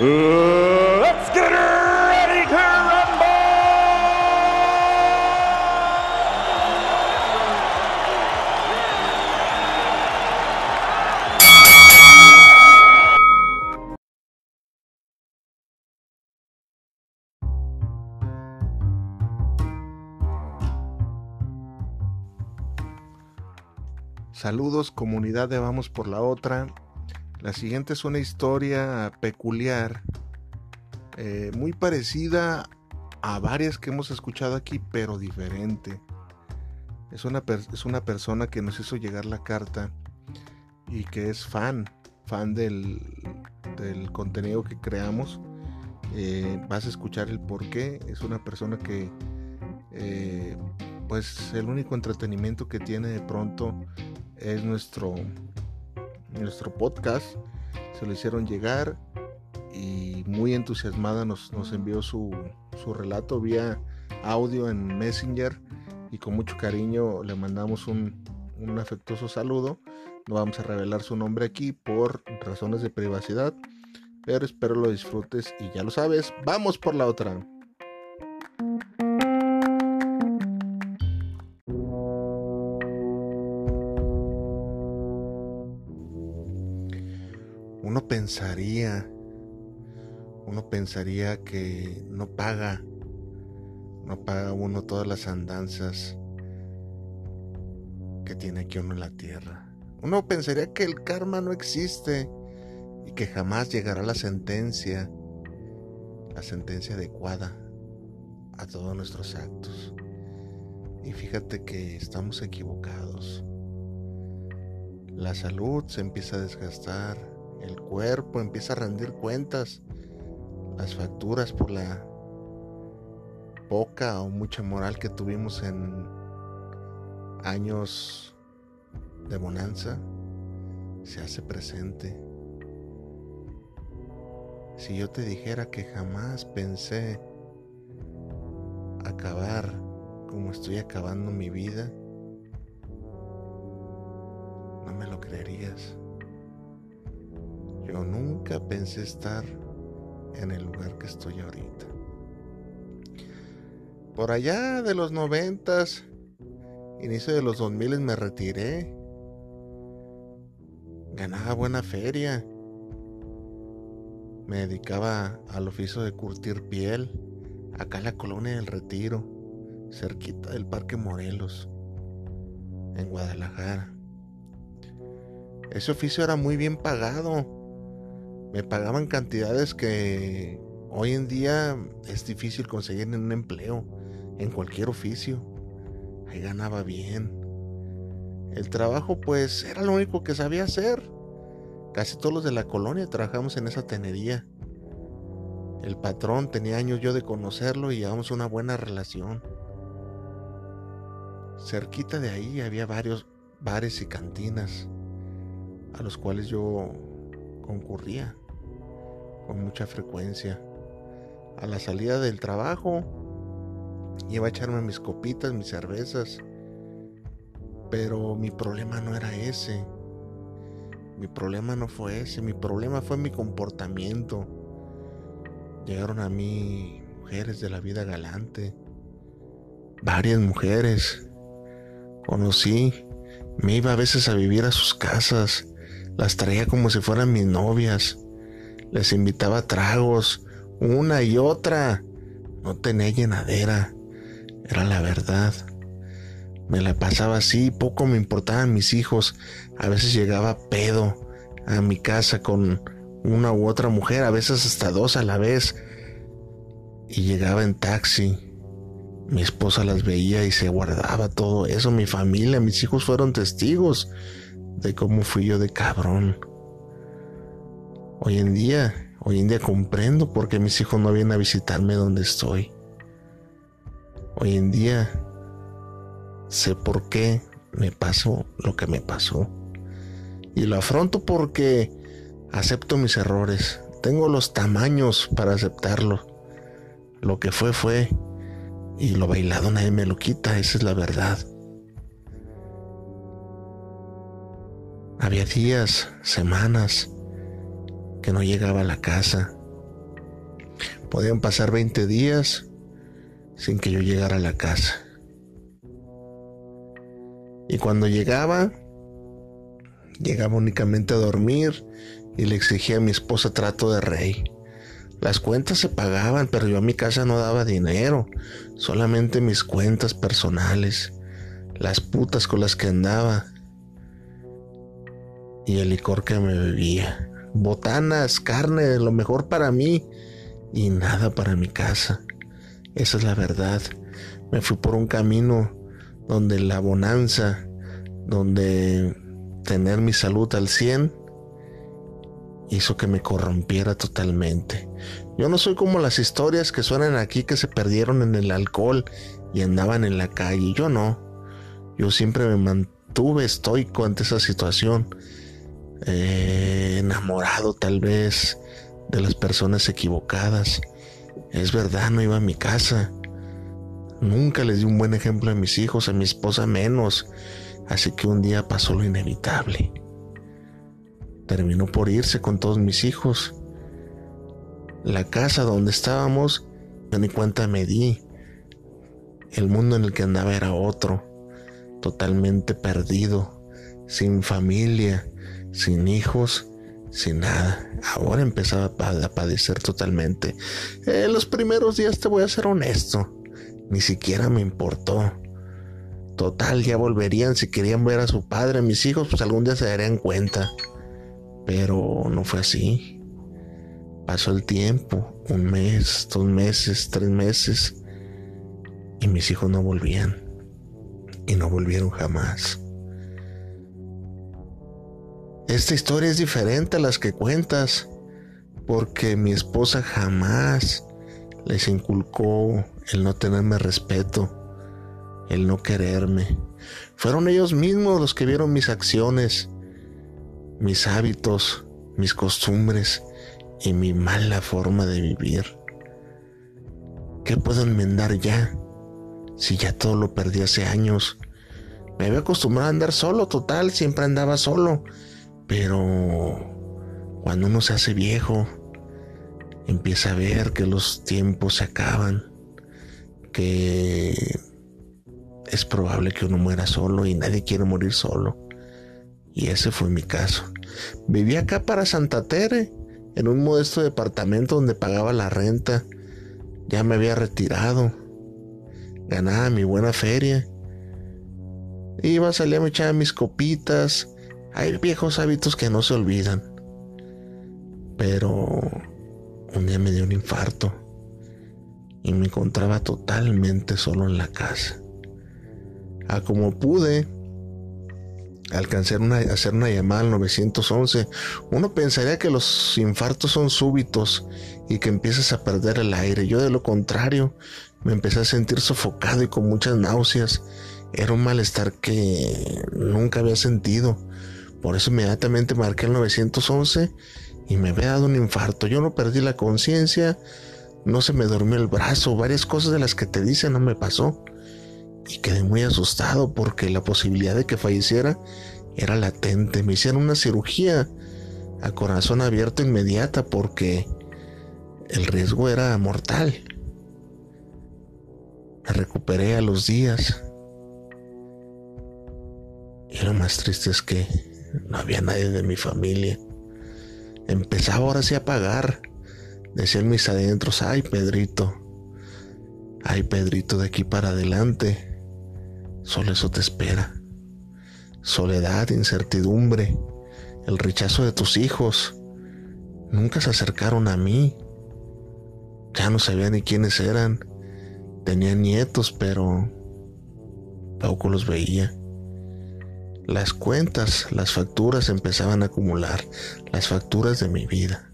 let's get! Saludos comunidad Vamos por la Otra. La siguiente es una historia peculiar, eh, muy parecida a varias que hemos escuchado aquí, pero diferente. Es una, es una persona que nos hizo llegar la carta y que es fan, fan del, del contenido que creamos. Eh, vas a escuchar el por qué. Es una persona que, eh, pues, el único entretenimiento que tiene de pronto es nuestro, nuestro podcast. Se lo hicieron llegar y muy entusiasmada nos, nos envió su, su, relato vía audio en Messenger y con mucho cariño le mandamos un, un afectuoso saludo. No vamos a revelar su nombre aquí por razones de privacidad, pero espero lo disfrutes y ya lo sabes, vamos por la otra. Pensaría, uno pensaría que no paga, no paga uno todas las andanzas que tiene aquí uno en la tierra. Uno pensaría que el karma no existe y que jamás llegará la sentencia, la sentencia adecuada a todos nuestros actos. Y fíjate que estamos equivocados. La salud se empieza a desgastar, el cuerpo empieza a rendir cuentas, las facturas por la poca o mucha moral que tuvimos en años de bonanza, se hace presente. Si yo te dijera que jamás pensé acabar como estoy acabando mi vida, no me lo creerías. Yo nunca pensé estar en el lugar que estoy ahorita. Por allá de los noventas, inicio de los dos miles me retiré. Ganaba buena feria. Me dedicaba al oficio de curtir piel, acá en la colonia del Retiro, cerquita del Parque Morelos, en Guadalajara. Ese oficio era muy bien pagado me pagaban cantidades que hoy en día es difícil conseguir en un empleo, en cualquier oficio. Ahí ganaba bien. El trabajo pues era lo único que sabía hacer. Casi todos los de la colonia trabajamos en esa tenería. El patrón tenía años yo de conocerlo y llevamos una buena relación. Cerquita de ahí había varios bares y cantinas a los cuales yo concurría con mucha frecuencia. A la salida del trabajo iba a echarme mis copitas, mis cervezas. Pero mi problema no era ese. Mi problema no fue ese. Mi problema fue mi comportamiento. Llegaron a mí mujeres de la vida galante. Varias mujeres. Conocí. Me iba a veces a vivir a sus casas. Las traía como si fueran mis novias. Les invitaba tragos, una y otra. No tenía llenadera. Era la verdad. Me la pasaba así, poco me importaban mis hijos. A veces llegaba pedo a mi casa con una u otra mujer, a veces hasta dos a la vez. Y llegaba en taxi. Mi esposa las veía y se guardaba todo eso. Mi familia, mis hijos fueron testigos de cómo fui yo de cabrón. Hoy en día, Hoy en día comprendo por qué mis hijos no vienen a visitarme donde estoy. Hoy en día sé por qué me pasó lo que me pasó. Y lo afronto porque acepto mis errores. Tengo los tamaños para aceptarlo. Lo que fue fue. Y lo bailado nadie me lo quita, esa es la verdad. Había días, semanas, que no llegaba a la casa. Podían pasar 20 días sin que yo llegara a la casa. Y cuando llegaba, llegaba únicamente a dormir y le exigía a mi esposa trato de rey. Las cuentas se pagaban, pero yo a mi casa no daba dinero, solamente mis cuentas personales, las putas con las que andaba y el licor que me bebía. Botanas, carne, lo mejor para mí y nada para mi casa. Esa es la verdad. Me fui por un camino donde la bonanza, donde tener mi salud al 100 hizo que me corrompiera totalmente. Yo no soy como las historias que suenan aquí que se perdieron en el alcohol y andaban en la calle. Yo no. Yo siempre me mantuve estoico ante esa situación eh, enamorado tal vez de las personas equivocadas. Es verdad, no iba a mi casa. Nunca les di un buen ejemplo a mis hijos, a mi esposa menos. Así que un día pasó lo inevitable. Terminó por irse con todos mis hijos. La casa donde estábamos, yo ni cuenta me di. El mundo en el que andaba era otro, totalmente perdido, sin familia, sin hijos, sin nada. Ahora empezaba a padecer totalmente. En los primeros días te voy a ser honesto, ni siquiera me importó. Total, ya volverían si querían ver a su padre, mis hijos, pues algún día se darían cuenta. Pero no fue así. Pasó el tiempo, un mes, dos meses, tres meses, y mis hijos no volvían. Y no volvieron jamás. Esta historia es diferente a las que cuentas, porque mi esposa jamás les inculcó el no tenerme respeto, el no quererme. Fueron ellos mismos los que vieron mis acciones, mis hábitos, mis costumbres y mi mala forma de vivir. ¿Qué puedo enmendar ya? Si ya todo lo perdí hace años. Me había acostumbrado a andar solo, total, siempre andaba solo. Pero cuando uno se hace viejo, empieza a ver que los tiempos se acaban, que es probable que uno muera solo y nadie quiere morir solo. Y ese fue mi caso. Vivía acá para Santa Tere, en un modesto departamento donde pagaba la renta. Ya me había retirado. Ganaba mi buena feria. Iba, salía, me echaba mis copitas, hay viejos hábitos que no se olvidan. Pero un día me dio un infarto y me encontraba totalmente solo en la casa. A como pude, alcancé a hacer una llamada al 911. Uno pensaría que los infartos son súbitos y que empiezas a perder el aire. Yo de lo contrario, me empecé a sentir sofocado y con muchas náuseas. Era un malestar que nunca había sentido. Por eso inmediatamente marqué el 911 y me había dado un infarto. Yo no perdí la conciencia, no se me durmió el brazo, varias cosas de las que te dicen no me pasó. Y quedé muy asustado porque la posibilidad de que falleciera era latente. Me hicieron una cirugía a corazón abierto inmediata porque el riesgo era mortal. Me recuperé a los días. Y lo más triste es que no había nadie de mi familia. Empezaba ahora sí a pagar. Decían mis adentros, ay Pedrito, ay Pedrito de aquí para adelante. Solo eso te espera. Soledad, incertidumbre, el rechazo de tus hijos. Nunca se acercaron a mí. Ya no sabía ni quiénes eran. Tenían nietos, pero poco los veía. Las cuentas, las facturas empezaban a acumular, las facturas de mi vida.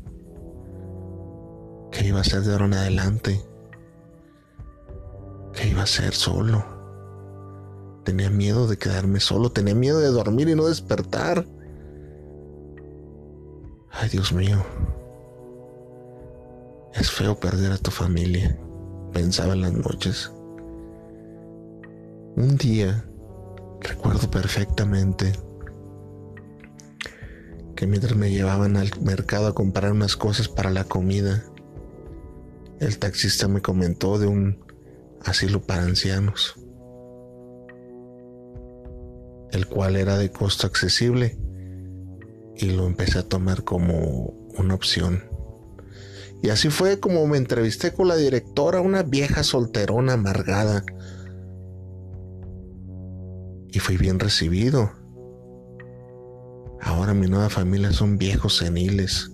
qué iba a hacer de ahora en adelante, qué iba a hacer solo. Tenía miedo de quedarme solo, tenía miedo de dormir y no despertar. Ay, Dios mío. Es feo perder a tu familia, pensaba en las noches. Un día, recuerdo perfectamente, que mientras me llevaban al mercado a comprar unas cosas para la comida, el taxista me comentó de un asilo para ancianos, el cual era de costo accesible y lo empecé a tomar como una opción. Y así fue como me entrevisté con la directora, una vieja solterona amargada. Y fui bien recibido. Ahora mi nueva familia son viejos seniles.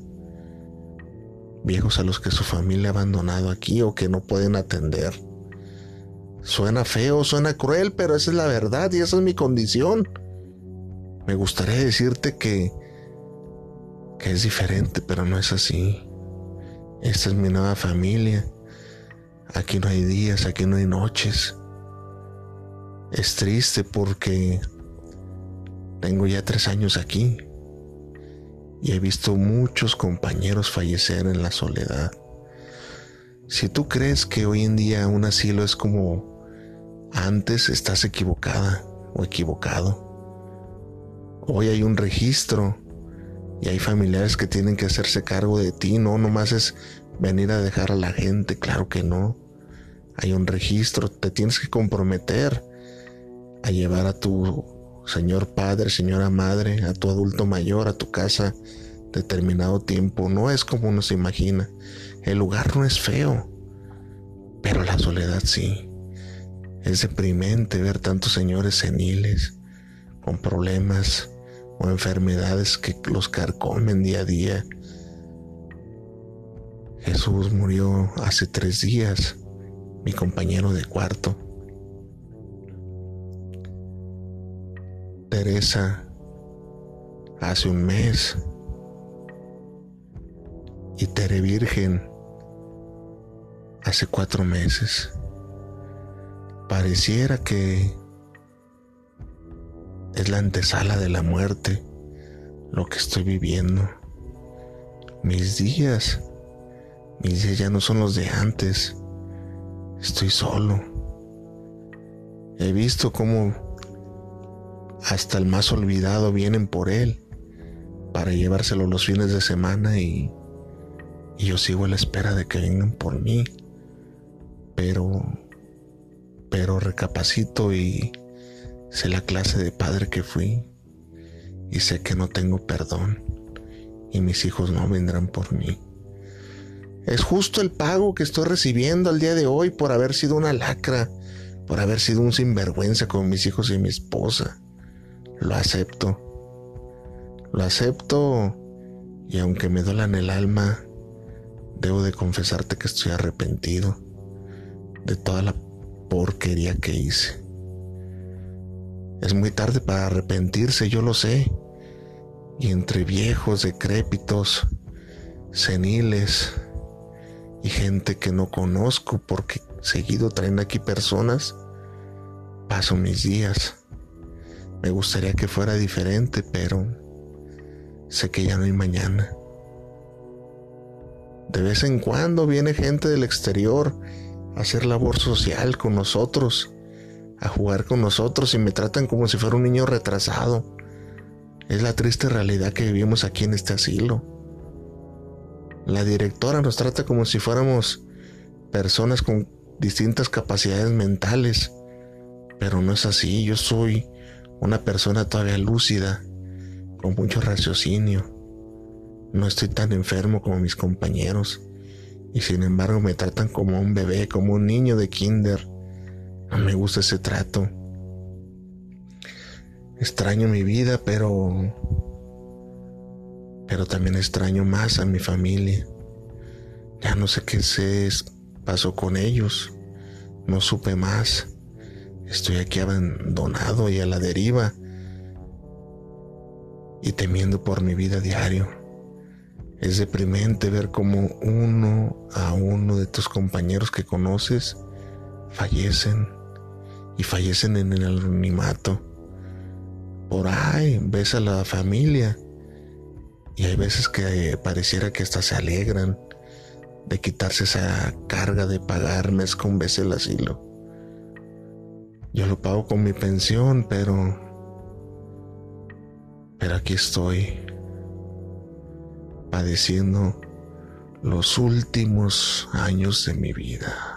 Viejos a los que su familia ha abandonado aquí o que no pueden atender. Suena feo, suena cruel, pero esa es la verdad y esa es mi condición. Me gustaría decirte que, que es diferente, pero no es así. Esta es mi nueva familia. Aquí no hay días, aquí no hay noches. Es triste porque tengo ya tres años aquí y he visto muchos compañeros fallecer en la soledad. Si tú crees que hoy en día un asilo es como antes, estás equivocada o equivocado. Hoy hay un registro y hay familiares que tienen que hacerse cargo de ti, no nomás es venir a dejar a la gente, claro que no. Hay un registro, te tienes que comprometer a llevar a tu señor padre, señora madre, a tu adulto mayor, a tu casa determinado tiempo. No es como uno se imagina. El lugar no es feo, pero la soledad sí. Es deprimente ver tantos señores seniles con problemas, o enfermedades que los carcomen día a día. Jesús murió hace tres días, mi compañero de cuarto. Teresa hace un mes. Y Tere Virgen hace cuatro meses. Pareciera que es la antesala de la muerte, lo que estoy viviendo. Mis días, mis días ya no son los de antes. Estoy solo. He visto cómo hasta el más olvidado vienen por él para llevárselo los fines de semana y, y yo sigo a la espera de que vengan por mí. Pero, pero recapacito y Sé la clase de padre que fui y sé que no tengo perdón y mis hijos no vendrán por mí. Es justo el pago que estoy recibiendo al día de hoy por haber sido una lacra, por haber sido un sinvergüenza con mis hijos y mi esposa. Lo acepto. Lo acepto y aunque me duelan el alma, debo de confesarte que estoy arrepentido de toda la porquería que hice. Es muy tarde para arrepentirse, yo lo sé. Y entre viejos, decrépitos, seniles y gente que no conozco porque seguido traen aquí personas, paso mis días. Me gustaría que fuera diferente, pero sé que ya no hay mañana. De vez en cuando viene gente del exterior a hacer labor social con nosotros a jugar con nosotros y me tratan como si fuera un niño retrasado. Es la triste realidad que vivimos aquí en este asilo. La directora nos trata como si fuéramos personas con distintas capacidades mentales, pero no es así. Yo soy una persona todavía lúcida, con mucho raciocinio. No estoy tan enfermo como mis compañeros y sin embargo me tratan como un bebé, como un niño de kinder. No me gusta ese trato. Extraño mi vida, pero... Pero también extraño más a mi familia. Ya no sé qué se pasó con ellos. No supe más. Estoy aquí abandonado y a la deriva. Y temiendo por mi vida diario. Es deprimente ver como uno a uno de tus compañeros que conoces fallecen y fallecen en el anonimato. Por ahí ves a la familia y hay veces que pareciera que hasta se alegran de quitarse esa carga de pagar mes con vez el asilo. Yo lo pago con mi pensión, pero... Pero aquí estoy padeciendo los últimos años de mi vida.